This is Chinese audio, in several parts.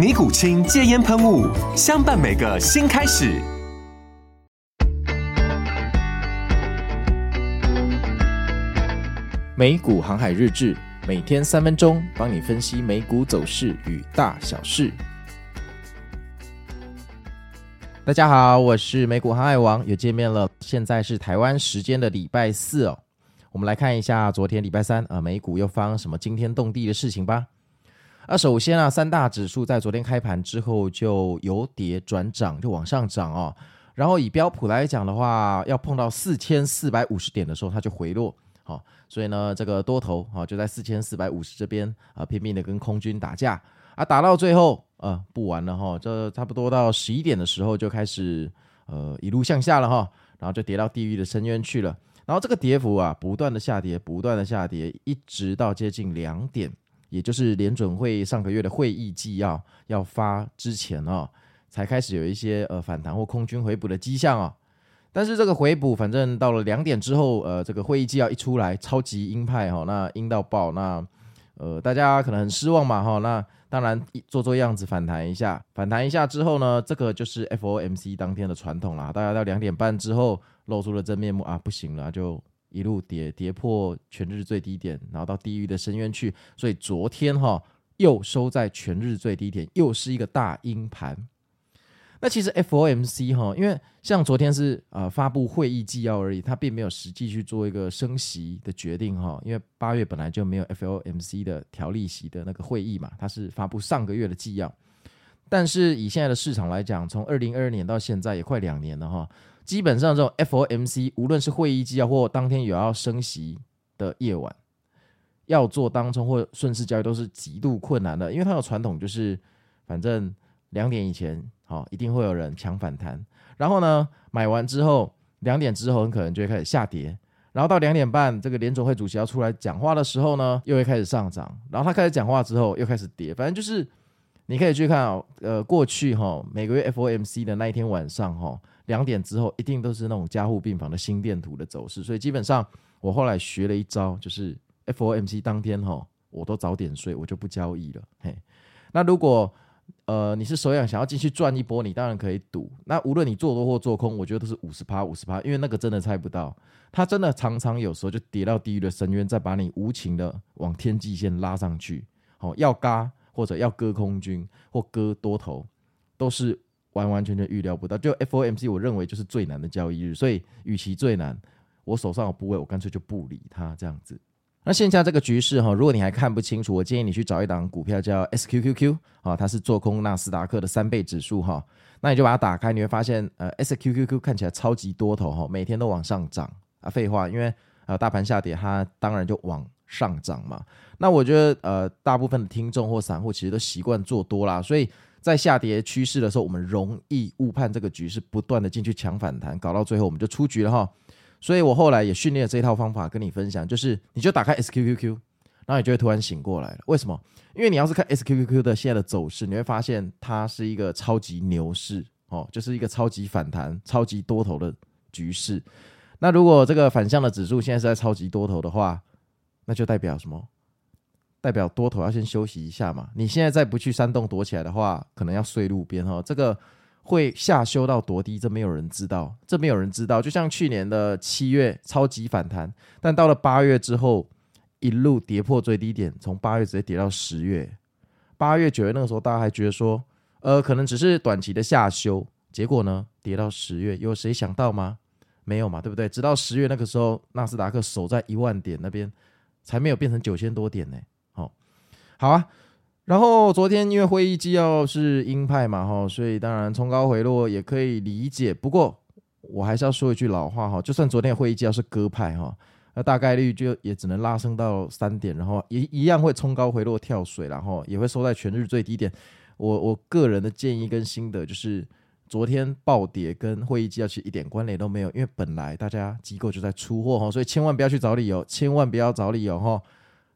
尼古清戒烟喷雾，相伴每个新开始。美股航海日志，每天三分钟，帮你分析美股走势与大小事。大家好，我是美股航海王，又见面了。现在是台湾时间的礼拜四哦，我们来看一下昨天礼拜三啊，美股又发生什么惊天动地的事情吧。那首先啊，三大指数在昨天开盘之后就由跌转涨，就往上涨哦。然后以标普来讲的话，要碰到四千四百五十点的时候，它就回落。好，所以呢，这个多头啊就在四千四百五十这边啊拼命的跟空军打架啊，打到最后啊不玩了哈，这差不多到十一点的时候就开始呃一路向下了哈，然后就跌到地狱的深渊去了。然后这个跌幅啊不断的下跌，不断的下跌，一直到接近两点。也就是联准会上个月的会议纪要要发之前、哦，才开始有一些呃反弹或空军回补的迹象、哦。但是这个回补，反正到了两点之后，呃，这个会议纪要一出来，超级鹰派哈、哦，那鹰到爆，那呃大家可能很失望嘛哈、哦。那当然做做样子反弹一下，反弹一下之后呢，这个就是 FOMC 当天的传统啦。大家到两点半之后露出了真面目啊，不行了就。一路跌跌破全日最低点，然后到地狱的深渊去，所以昨天哈、又收在全日最低点，又是一个大阴盘。那其实 FOMC 哈，因为像昨天是、呃、发布会议纪要而已，它并没有实际去做一个升息的决定哈，因为八月本来就没有 FOMC 的调利息的那个会议嘛，它是发布上个月的纪要。但是以现在的市场来讲，从二零二二年到现在也快两年了哈。基本上，这种 FOMC 无论是会议纪要或当天有要升息的夜晚，要做当冲或顺势交易都是极度困难的，因为它有传统，就是反正两点以前，好，一定会有人抢反弹，然后呢，买完之后，两点之后很可能就会开始下跌，然后到两点半，这个联总会主席要出来讲话的时候呢，又会开始上涨，然后他开始讲话之后又开始跌，反正就是你可以去看哦，呃，过去哈，每个月 FOMC 的那一天晚上哈。两点之后一定都是那种加护病房的心电图的走势，所以基本上我后来学了一招，就是 FOMC 当天哈，我都早点睡，我就不交易了。嘿，那如果呃你是手痒想要进去赚一波，你当然可以赌。那无论你做多或做空，我觉得都是五十趴五十趴，因为那个真的猜不到，它真的常常有时候就跌到地狱的深渊，再把你无情的往天际线拉上去。好，要嘎或者要割空军或割多头，都是。完完全全预料不到，就 FOMC，我认为就是最难的交易日，所以与其最难，我手上有部位，我干脆就不理它这样子。那现在这个局势哈，如果你还看不清楚，我建议你去找一档股票叫 SQQQ 啊，它是做空纳斯达克的三倍指数哈，那你就把它打开，你会发现呃 SQQQ 看起来超级多头哈，每天都往上涨啊，废话，因为呃大盘下跌，它当然就往上涨嘛。那我觉得呃大部分的听众或散户其实都习惯做多啦，所以。在下跌趋势的时候，我们容易误判这个局势，不断的进去抢反弹，搞到最后我们就出局了哈。所以我后来也训练了这一套方法跟你分享，就是你就打开 SQQQ，然后你就会突然醒过来了。为什么？因为你要是看 SQQQ 的现在的走势，你会发现它是一个超级牛市哦，就是一个超级反弹、超级多头的局势。那如果这个反向的指数现在是在超级多头的话，那就代表什么？代表多头要先休息一下嘛？你现在再不去山洞躲起来的话，可能要睡路边哈。这个会下修到多低？这没有人知道，这没有人知道。就像去年的七月超级反弹，但到了八月之后一路跌破最低点，从八月直接跌到十月。八月九月那个时候，大家还觉得说，呃，可能只是短期的下修。结果呢，跌到十月，有谁想到吗？没有嘛，对不对？直到十月那个时候，纳斯达克守在一万点那边，才没有变成九千多点呢。好啊。然后昨天因为会议纪要是鹰派嘛，哈，所以当然冲高回落也可以理解。不过我还是要说一句老话哈，就算昨天会议纪要是鸽派哈，那大概率就也只能拉升到三点，然后也一样会冲高回落跳水，然后也会收在全日最低点。我我个人的建议跟心得就是。昨天暴跌跟会议纪要其实一点关联都没有，因为本来大家机构就在出货哈，所以千万不要去找理由，千万不要找理由哈。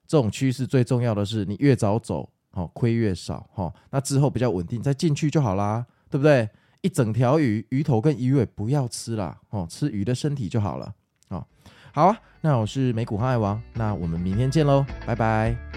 这种趋势最重要的是你越早走，好，亏越少哈。那之后比较稳定再进去就好啦，对不对？一整条鱼，鱼头跟鱼尾不要吃啦，哦，吃鱼的身体就好了。哦好啊，那我是美股航海王，那我们明天见喽，拜拜。